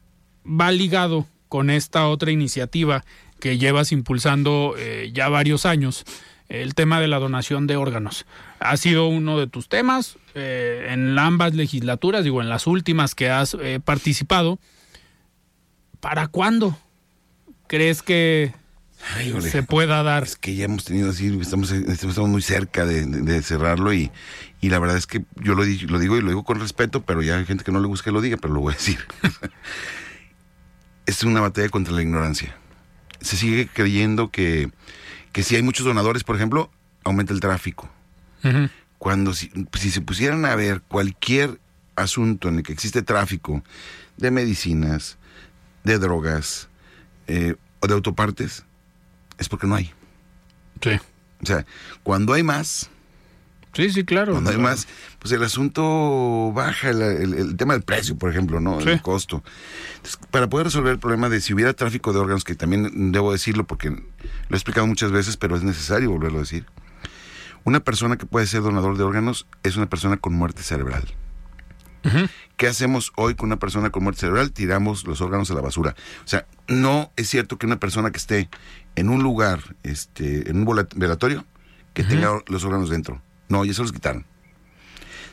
va ligado con esta otra iniciativa que llevas impulsando eh, ya varios años, el tema de la donación de órganos. Ha sido uno de tus temas eh, en ambas legislaturas, digo, en las últimas que has eh, participado. ¿Para cuándo crees que Ay, se pueda dar? Es que ya hemos tenido así, estamos, estamos muy cerca de, de- de cerrarlo y, y la verdad es que yo lo, di- lo digo y lo digo con respeto, pero ya hay gente que no le gusta que lo diga, pero lo voy a decir. es una batalla contra la ignorancia. Se sigue creyendo que, que si hay muchos donadores, por ejemplo, aumenta el tráfico. Cuando si, si se pusieran a ver cualquier asunto en el que existe tráfico de medicinas, de drogas eh, o de autopartes, es porque no hay. Sí. O sea, cuando hay más, Sí, sí, claro. cuando hay más, pues el asunto baja, el, el- el tema del precio, por ejemplo, ¿no? Sí. El costo. Entonces, para poder resolver el problema de si hubiera tráfico de órganos, que también debo decirlo porque lo he explicado muchas veces, pero es necesario volverlo a decir. Una persona que puede ser donador de órganos es una persona con muerte cerebral. ¿Qué hacemos hoy con una persona con muerte cerebral? Tiramos los órganos a la basura. O sea, no es cierto que una persona que esté en un lugar, este, en un velatorio, que tenga los órganos dentro. No, ya se los quitaron.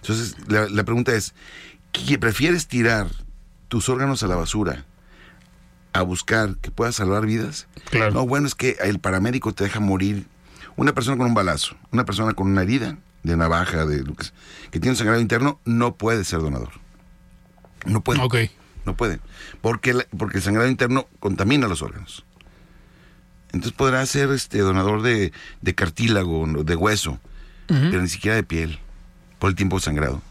Entonces, la, la pregunta es, ¿qué- ¿prefieres tirar tus órganos a la basura a buscar que puedas salvar vidas? Claro. No, bueno, es que el paramédico te deja morir. Una persona con un balazo, una persona con una herida de navaja, de lo que, sea, que tiene un sangrado interno, no puede ser donador. No puede. No puede. Porque, la- porque el sangrado interno contamina los órganos. Entonces podrá ser este donador de, de cartílago, de hueso, pero ni siquiera de piel, por el tiempo sangrado.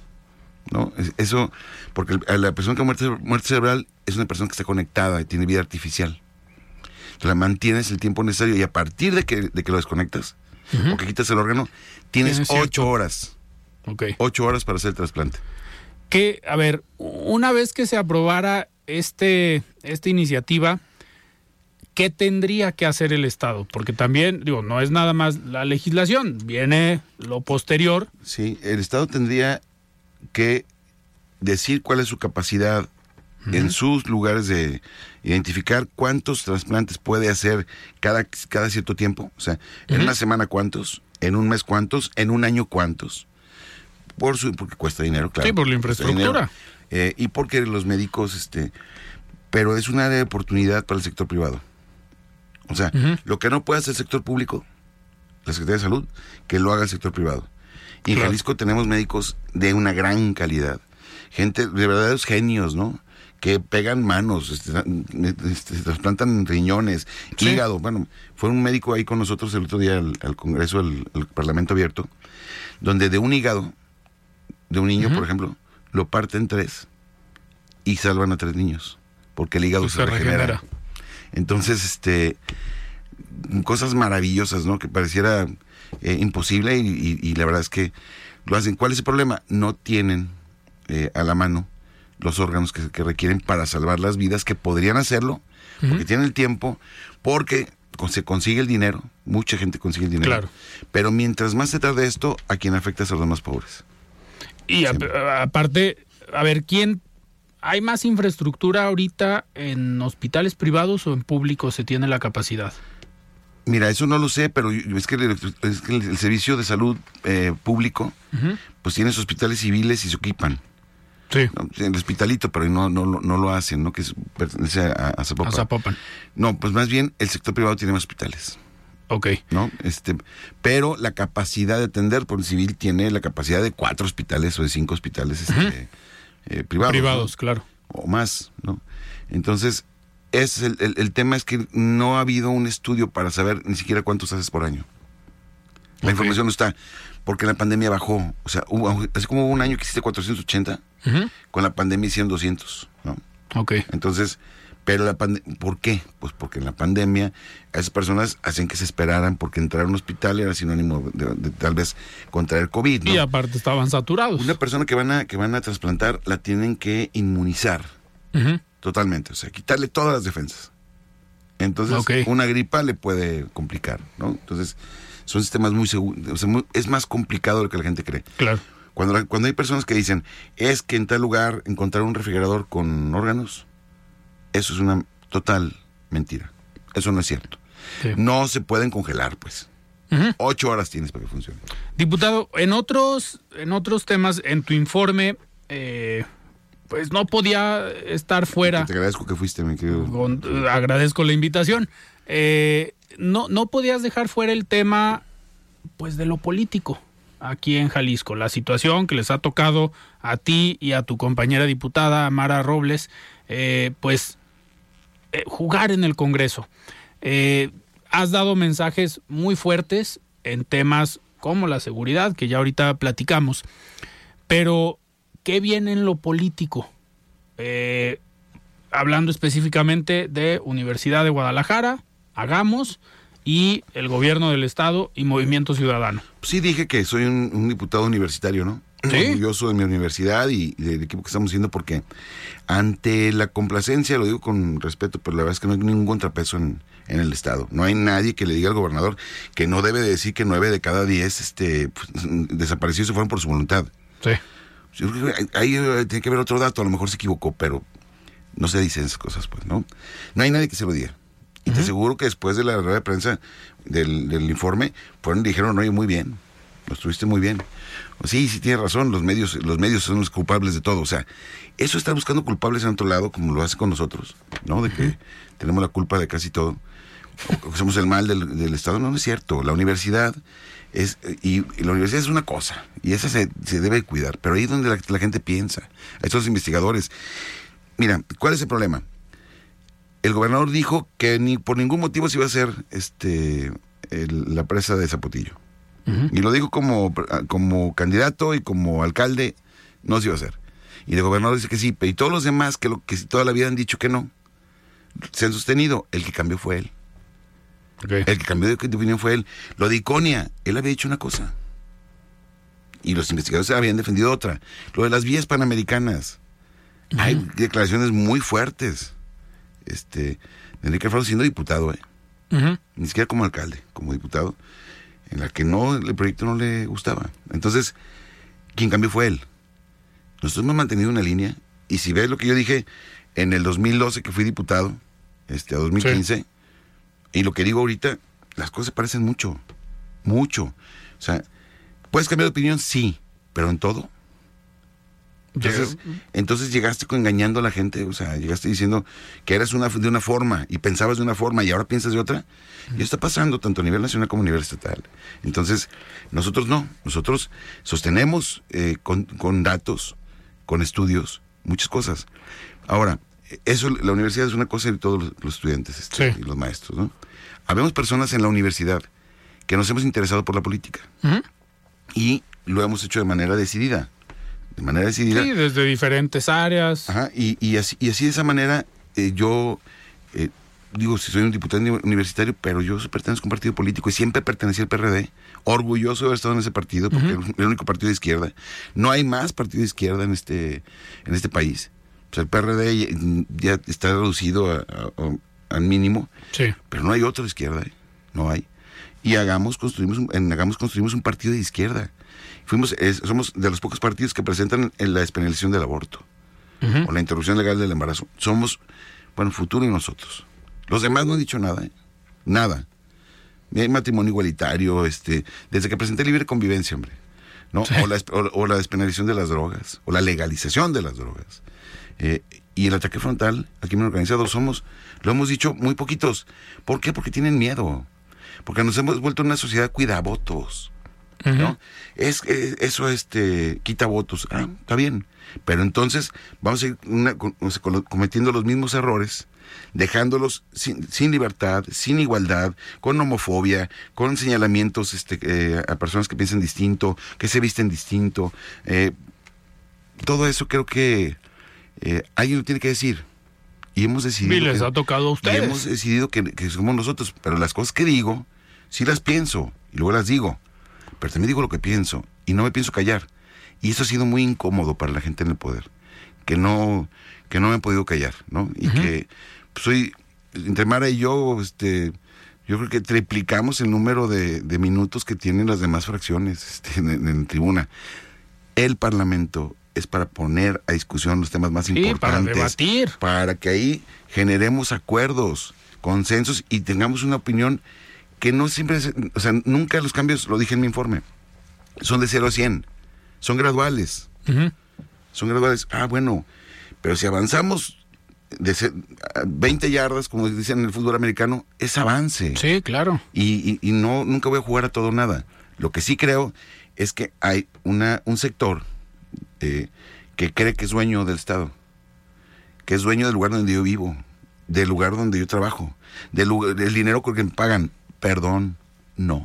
¿No? Es- Eso, porque la persona con muerte, muerte cerebral es una persona que está conectada y tiene vida artificial. Entonces la mantienes el tiempo necesario y a partir de que, de que lo desconectas o que quitas el órgano, tienes ocho cierto- horas. Ok. Ocho horas para hacer el trasplante. que, a ver, una vez que se aprobara este, esta iniciativa, ¿qué tendría que hacer el Estado? Porque también, digo, no es nada más la legislación, viene lo posterior. Sí, el Estado tendría que decir cuál es su capacidad en sus lugares de identificar cuántos trasplantes puede hacer cada, cada cierto tiempo. O sea, en una semana cuántos, en un mes cuántos, en un año cuántos. Por su, porque cuesta dinero, claro. Sí, por la infraestructura. Eh, y porque los médicos, este, pero es una área de oportunidad para el sector privado. O sea, lo que no puede hacer el sector público, la Secretaría de Salud, que lo haga el sector privado. Y en. Jalisco tenemos médicos de una gran calidad. Gente de verdaderos genios, ¿no? Que pegan manos, este, este, trasplantan riñones, Sí. hígado. Bueno, fue un médico ahí con nosotros el otro día al, al Congreso, al, al Parlamento Abierto, donde de un hígado, de un niño, por ejemplo, lo parten tres y salvan a tres niños, porque el hígado se, se regenera. regenera. Entonces, este, cosas maravillosas, ¿no? Que pareciera eh, imposible y, y- y la verdad es que lo hacen. ¿Cuál es el problema? No tienen eh, a la mano los órganos que, que requieren para salvar las vidas, que podrían hacerlo, porque tienen el tiempo, porque se consigue el dinero, mucha gente consigue el dinero. Claro. Pero mientras más se tarde esto, a quien afecta es a los más pobres. Y a- aparte, a ver, ¿quién... ¿Hay más infraestructura ahorita en hospitales privados o en públicos se tiene la capacidad? Mira, eso no lo sé, pero es que el, es que el- el servicio de salud eh, público, pues tienes hospitales civiles y se equipan. Sí. ¿no? El hospitalito, pero no, no, no lo hacen, ¿no? Que pertenece a, a Zapopan. A Zapopan. No, pues más bien el sector privado tiene más hospitales, Ok. ¿no? Este, pero la capacidad de atender por el civil tiene la capacidad de cuatro hospitales o de cinco hospitales este, eh, privados. ¿no? Privados, claro. o más, ¿no? Entonces, es el, el- el tema es que no ha habido un estudio para saber ni siquiera cuántos haces por año. La información no está, porque la pandemia bajó. O sea, hubo, así como hubo un año que hiciste 480, con la pandemia hicieron 200, ¿no? Ok. Entonces, pero la ¿por qué? Pues porque en la pandemia a esas personas hacían que se esperaran porque entrar a un hospital era sinónimo de, de tal vez contraer COVID, ¿no? Y aparte estaban saturados. Una persona que van a que van a trasplantar la tienen que inmunizar. Totalmente. O sea, quitarle todas las defensas. Entonces, una gripa le puede complicar, ¿no? Entonces, son sistemas muy seguros. O sea, muy- es más complicado de lo que la gente cree. Claro. Cuando, la- cuando hay personas que dicen, es que en tal lugar encontrar un refrigerador con órganos, eso es una total mentira. Eso no es cierto. Sí. No se pueden congelar, pues. Ocho horas tienes para que funcione. Diputado, en otros, en otros temas, en tu informe, eh, pues no podía estar fuera. Te agradezco que fuiste, mi querido. Con- agradezco la invitación. Eh, no, no podías dejar fuera el tema, pues, de lo político aquí en Jalisco. La situación que les ha tocado a ti y a tu compañera diputada Amara Robles, eh, pues, eh, jugar en el Congreso. Eh, has dado mensajes muy fuertes en temas como la seguridad, que ya ahorita platicamos. Pero, ¿qué viene en lo político? Eh, hablando específicamente de Universidad de Guadalajara, Hagamos y el gobierno del estado y Movimiento Ciudadano. Sí dije que soy un, un diputado universitario, ¿no? Sí. Orgulloso de mi universidad y, y del equipo que estamos haciendo porque ante la complacencia, lo digo con respeto, pero la verdad es que no hay ningún contrapeso en, en el Estado. No hay nadie que le diga al gobernador que no debe de decir que nueve de cada diez este, pues, desaparecidos se fueron por su voluntad. Sí. Yo creo que ahí tiene que haber otro dato, a lo mejor se equivocó, pero no se dicen esas cosas, pues, ¿no? No hay nadie que se lo diga. Y te aseguro que después de la rueda de prensa del, del informe, fueron y dijeron, oye, muy bien, lo estuviste muy bien. Sí, sí, tiene razón, los medios, los medios son los culpables de todo. O sea, eso está buscando culpables en otro lado, como lo hace con nosotros, ¿no? De que tenemos la culpa de casi todo. O que somos el mal del, del Estado. No, no es cierto. La universidad es, y, y la universidad es una cosa, y esa se, se debe cuidar. Pero ahí es donde la, la gente piensa, a estos investigadores. Mira, ¿cuál es el problema? El gobernador dijo que ni por ningún motivo se iba a hacer este el- la presa de Zapotillo. Y lo dijo como, como candidato y como alcalde, no se iba a hacer. Y el gobernador dice que sí, pero y todos los demás que, lo, que toda la vida han dicho que no, se han sostenido. El que cambió fue él. El que cambió de, opinión fue él. Lo de Iconia, él había dicho una cosa. Y los investigadores habían defendido otra. Lo de las vías panamericanas. Hay declaraciones muy fuertes. Este, de Enrique Alfaro siendo diputado, ¿eh? Ni siquiera como alcalde, como diputado, en la que no, el proyecto no le gustaba. Entonces, quien cambió fue él. Nosotros hemos mantenido una línea, y si ves lo que yo dije en el 2012 que fui diputado, este, a 2015, y lo que digo ahorita, las cosas se parecen mucho, mucho. O sea, ¿puedes cambiar de opinión? Sí, pero en todo. Entonces, entonces llegaste engañando a la gente, o sea, llegaste diciendo que eras una, de una forma y pensabas de una forma y ahora piensas de otra. Y está pasando tanto a nivel nacional como a nivel estatal. Entonces, nosotros no, nosotros sostenemos eh, con, con datos, con estudios, muchas cosas. Ahora, eso, la universidad es una cosa y todos los, los estudiantes este, Sí. y los maestros, ¿no? Habemos personas en la universidad que nos hemos interesado por la política Ujú. y lo hemos hecho de manera decidida. De manera decidida. Sí, desde diferentes áreas. Ajá, y, y así, y así de esa manera eh, yo eh, digo, si soy un diputado uni- universitario, pero yo pertenezco a un partido político y siempre pertenecí al PRD, orgulloso de haber estado en ese partido, porque es el único partido de izquierda. No hay más partido de izquierda en este, en este país. O sea, el PRD ya, ya está reducido a- al mínimo, Sí. pero no hay otro de izquierda, ¿eh? no hay. Y hagamos, construimos, en hagamos, construimos un partido de izquierda. Fuimos, es- somos de los pocos partidos que presentan en la despenalización del aborto o la interrupción legal del embarazo. Somos, bueno, futuro y nosotros. Los demás no han dicho nada, ¿eh? Nada. Ni hay matrimonio igualitario, este, desde que presenté libre convivencia, hombre. ¿no? O, la, o- o la despenalización de las drogas, o la legalización de las drogas. Eh, y el ataque frontal al crimen organizado somos, lo hemos dicho, muy poquitos. ¿Por qué? Porque tienen miedo. Porque nos hemos vuelto una sociedad cuidavotos. ¿No? Es eh, eso este quita votos, ah, está bien, pero entonces vamos a ir una- con- cometiendo los mismos errores, dejándolos sin, sin libertad, sin igualdad, con homofobia, con señalamientos este, eh, a personas que piensan distinto, que se visten distinto. eh, todo eso creo que eh, alguien lo tiene que decir. Y hemos decidido. Y les que- ha tocado a y ustedes. hemos decidido que, que somos nosotros, pero las cosas que digo, sí las pienso y luego las digo, pero también digo lo que pienso y no me pienso callar. Y eso ha sido muy incómodo para la gente en el poder, que no, que no me he podido callar, ¿no? Y que pues, soy, entre Mara y yo, este, yo creo que triplicamos el número de, de minutos que tienen las demás fracciones este, en, en tribuna. El Parlamento es para poner a discusión los temas más Sí, importantes. para debatir. Para que ahí generemos acuerdos, consensos y tengamos una opinión que no siempre o sea, nunca los cambios, lo dije en mi informe, son de 0 a 100, son graduales, son graduales. Ah, bueno, pero si avanzamos de se- a 20 yardas, como dicen en el fútbol americano, es avance Sí, claro. y, y- y no nunca voy a jugar a todo nada. Lo que sí creo es que hay una un sector eh, que cree que es dueño del Estado, que es dueño del lugar donde yo vivo, del lugar donde yo trabajo, del, lugar- del dinero con que me pagan. Perdón, no,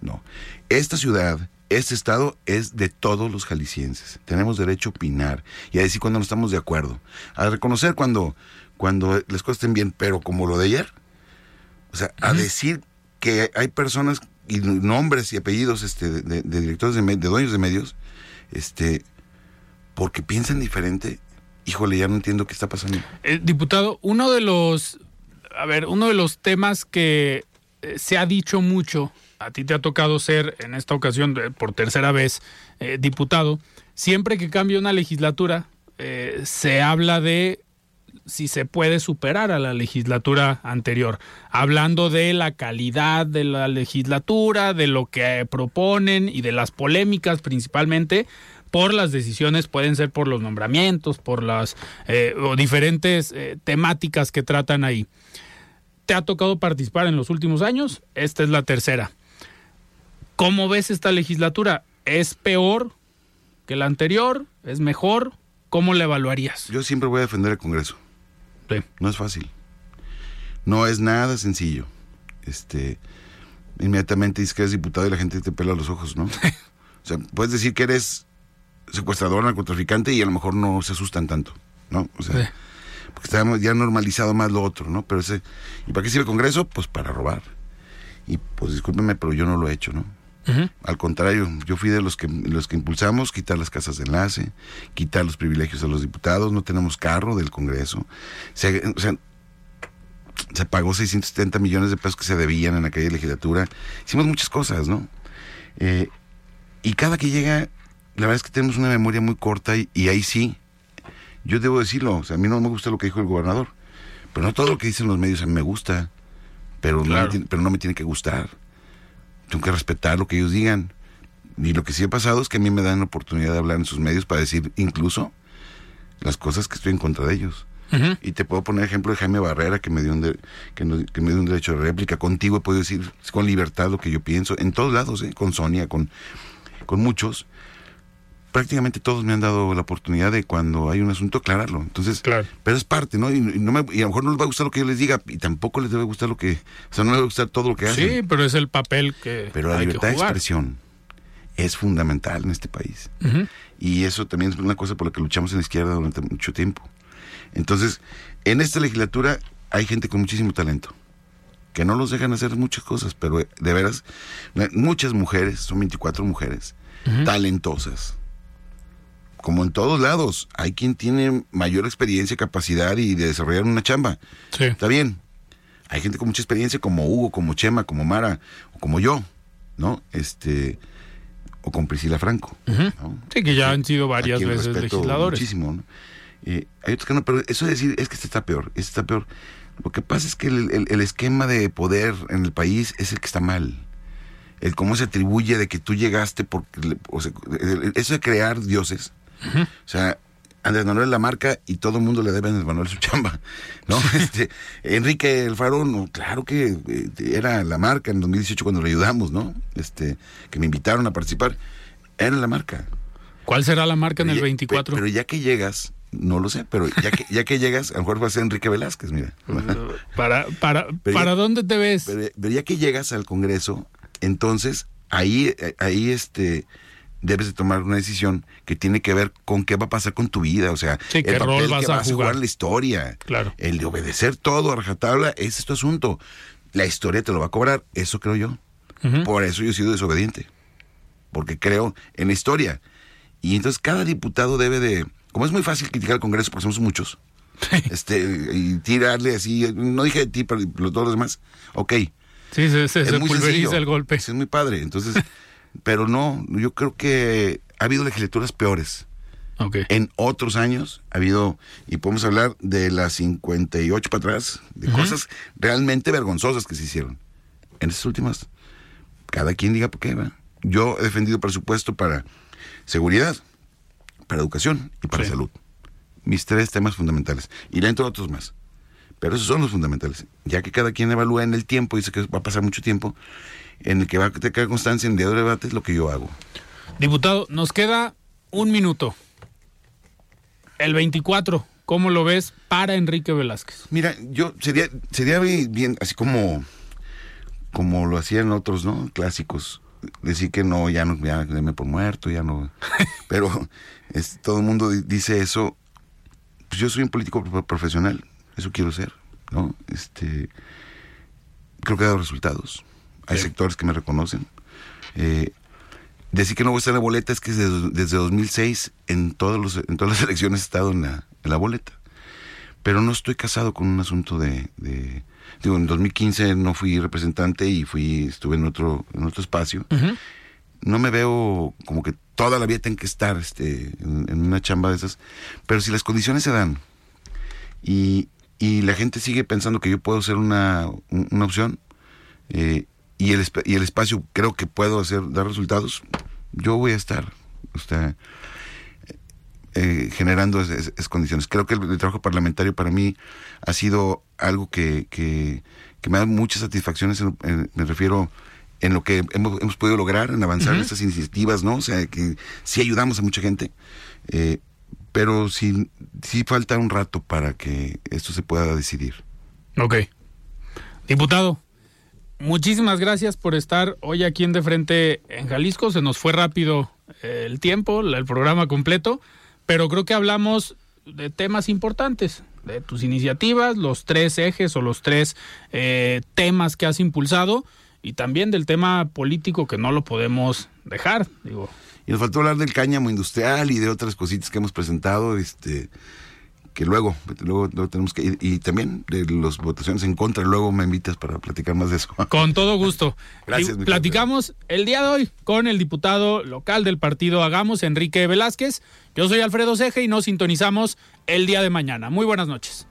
no. Esta ciudad, este Estado es de todos los jaliscienses. Tenemos derecho a opinar y a decir cuando no estamos de acuerdo, a reconocer cuando, cuando las cosas estén bien, pero como lo de ayer, o sea, a decir que hay personas y nombres y apellidos este, de, directores de, de dueños de medios, este, porque piensan diferente, híjole, ya no entiendo qué está pasando. Eh, diputado, uno de los, a ver, uno de los temas que se ha dicho mucho, a ti te ha tocado ser en esta ocasión eh, por tercera vez eh, diputado, siempre que cambia una legislatura eh, se habla de si se puede superar a la legislatura anterior, hablando de la calidad de la legislatura, de lo que eh, proponen y de las polémicas principalmente por las decisiones, pueden ser por los nombramientos, por las eh, o diferentes eh, temáticas que tratan ahí. Te ha tocado participar en los últimos años, esta es la tercera. ¿Cómo ves esta legislatura? ¿Es peor que la anterior? ¿Es mejor? ¿Cómo la evaluarías? Yo siempre voy a defender el Congreso. Sí. No es fácil. No es nada sencillo. Este, inmediatamente dices que eres diputado y la gente te pela los ojos, ¿no? o sea, puedes decir que eres secuestrador, narcotraficante y a lo mejor no se asustan tanto, ¿no? O sea, Sí. Porque está ya normalizado más lo otro, ¿no? Pero ese, ¿y para qué sirve el Congreso? Pues para robar. Y pues discúlpeme, pero yo no lo he hecho, ¿no? Al contrario, yo fui de los que los que impulsamos quitar las casas de enlace, quitar los privilegios a los diputados, no tenemos carro del Congreso. Se, o sea, se pagó 670 millones de pesos que se debían en aquella legislatura. Hicimos muchas cosas, ¿no? Eh, y cada que llega, la verdad es que tenemos una memoria muy corta y, y ahí sí, yo debo decirlo, o sea, a mí no me gusta lo que dijo el gobernador, pero no todo lo que dicen los medios a mí me gusta, pero, no, Claro. me tiene, pero no me tiene que gustar. Tengo que respetar lo que ellos digan. Y lo que sí ha pasado es que a mí me dan la oportunidad de hablar en sus medios para decir incluso las cosas que estoy en contra de ellos. Ujú. Y te puedo poner ejemplo de Jaime Barrera, que me dio un, de- que no- que me dio un derecho de réplica. Contigo he podido decir con libertad lo que yo pienso, en todos lados, ¿eh? con Sonia, con, con muchos. Prácticamente todos me han dado la oportunidad de cuando hay un asunto aclararlo. Entonces, Claro. pero es parte, ¿no? Y, y no me- y a lo mejor no les va a gustar lo que yo les diga, y tampoco les debe gustar lo que. O sea, no les va a gustar todo lo que hacen. Sí, pero es el papel que Pero la hay libertad que de expresión es fundamental en este país. Y eso también es una cosa por la que luchamos en la izquierda durante mucho tiempo. Entonces, en esta legislatura hay gente con muchísimo talento, que no los dejan hacer muchas cosas, pero eh, de veras, muchas mujeres, son 24 mujeres, talentosas. Como en todos lados, hay quien tiene mayor experiencia, capacidad y de desarrollar una chamba. Sí. Está bien. Hay gente con mucha experiencia como Hugo, como Chema, como Mara, o como yo, ¿no? Este, o con Priscila Franco. ¿no? Sí, que ya han sido varias veces legisladores. Muchísimo, ¿no? Eh, hay otros que no, pero eso de decir es que este está peor, este está peor. Lo que pasa es que el, el- el esquema de poder en el país es el que está mal. El cómo se atribuye de que tú llegaste porque... o sea, eso de crear dioses. O sea, Andrés Manuel la marca y todo el mundo le debe a Andrés Manuel su chamba, ¿no? Este, Enrique El Faro, no, claro que eh, era la marca en 2018 cuando le ayudamos, ¿no? Este, que me invitaron a participar. Era la marca. ¿Cuál será la marca en el Pero ya- 24? pe- Pero ya que llegas, no lo sé, pero ya que, ya que llegas, a lo mejor va a ser Enrique Velázquez, mira. para para, Pero ¿para ya- dónde te ves? Pero, pero ya que llegas al Congreso, entonces ahí, eh, ahí este debes de tomar una decisión que tiene que ver con qué va a pasar con tu vida, o sea, Sí, qué rol vas que a vas jugar. en la historia. Claro. El de obedecer todo a rajatabla, ese es tu asunto. La historia te lo va a cobrar, eso creo yo. Por eso yo he sido desobediente. Porque creo en la historia. Y entonces cada diputado debe de como es muy fácil criticar al Congreso porque somos muchos, este, y tirarle así, no dije de ti, pero todos los demás, ok. Sí, se, se, es se muy pulveriza sencillo. el golpe. Sí, es muy padre. Entonces, pero no, yo creo que ha habido legislaturas peores. Ok. En otros años ha habido, y podemos hablar de las 58 para atrás, de cosas realmente vergonzosas que se hicieron. En estas últimas, cada quien diga por qué va. Yo he defendido presupuesto para seguridad, para educación y para Sí. salud. Mis tres temas fundamentales. Y dentro otros más. Pero esos son los fundamentales. Ya que cada quien evalúa en el tiempo, dice que va a pasar mucho tiempo, en el que va a tener constancia en día de debate, es lo que yo hago. Diputado, nos queda un minuto. El 24, ¿cómo lo ves para Enrique Velázquez? Mira, yo sería, sería bi- bien, así como, como lo hacían otros, ¿no? Clásicos. Decir que no, ya no, ya deme por muerto, ya no. Pero es, todo el mundo di- dice eso. Pues yo soy un político pro- profesional, eso quiero ser, ¿no? Este, creo que ha dado resultados. Hay Sí. sectores que me reconocen. Eh, decir que no voy a estar en la boleta es que desde, desde 2006 en, todos los, en todas las elecciones he estado en la, en la boleta pero no estoy casado con un asunto de, de- digo en 2015 no fui representante y fui estuve en otro en otro espacio no me veo como que toda la vida tengo que estar este en, en una chamba de esas pero si las condiciones se dan y, y la gente sigue pensando que yo puedo ser una, un- una opción eh, y el y el espacio creo que puedo hacer dar resultados yo voy a estar sea, eh, generando es- es- esas condiciones. Creo que el, el trabajo parlamentario para mí ha sido algo que, que, que me da muchas satisfacciones, en- en- me refiero en lo que hemos, hemos podido lograr, en avanzar en estas iniciativas, ¿no? O sea, que sí ayudamos a mucha gente, eh, pero sí, sí falta un rato para que esto se pueda decidir. Ok. Diputado, muchísimas gracias por estar hoy aquí en De Frente en Jalisco. Se nos fue rápido eh, el tiempo, el programa completo, pero creo que hablamos de temas importantes, de tus iniciativas, los tres ejes o los tres eh, temas que has impulsado y también del tema político que no lo podemos dejar. Digo, Y nos faltó hablar del cáñamo industrial y de otras cositas que hemos presentado, este que luego, luego, luego tenemos que ir, y también de las votaciones en contra, luego me invitas para platicar más de eso. Con todo gusto. Gracias, Y Platicamos el día de hoy con el diputado local del partido Hagamos, Enrique Velázquez. Yo soy Alfredo Ceje y nos sintonizamos el día de mañana. Muy buenas noches.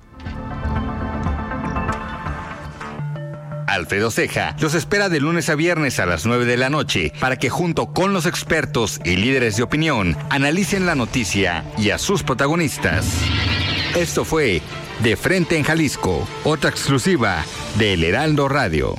Alfredo Ceja los espera de lunes a viernes a las 9 de la noche para que junto con los expertos y líderes de opinión analicen la noticia y a sus protagonistas. Esto fue De Frente en Jalisco, otra exclusiva de El Heraldo Radio.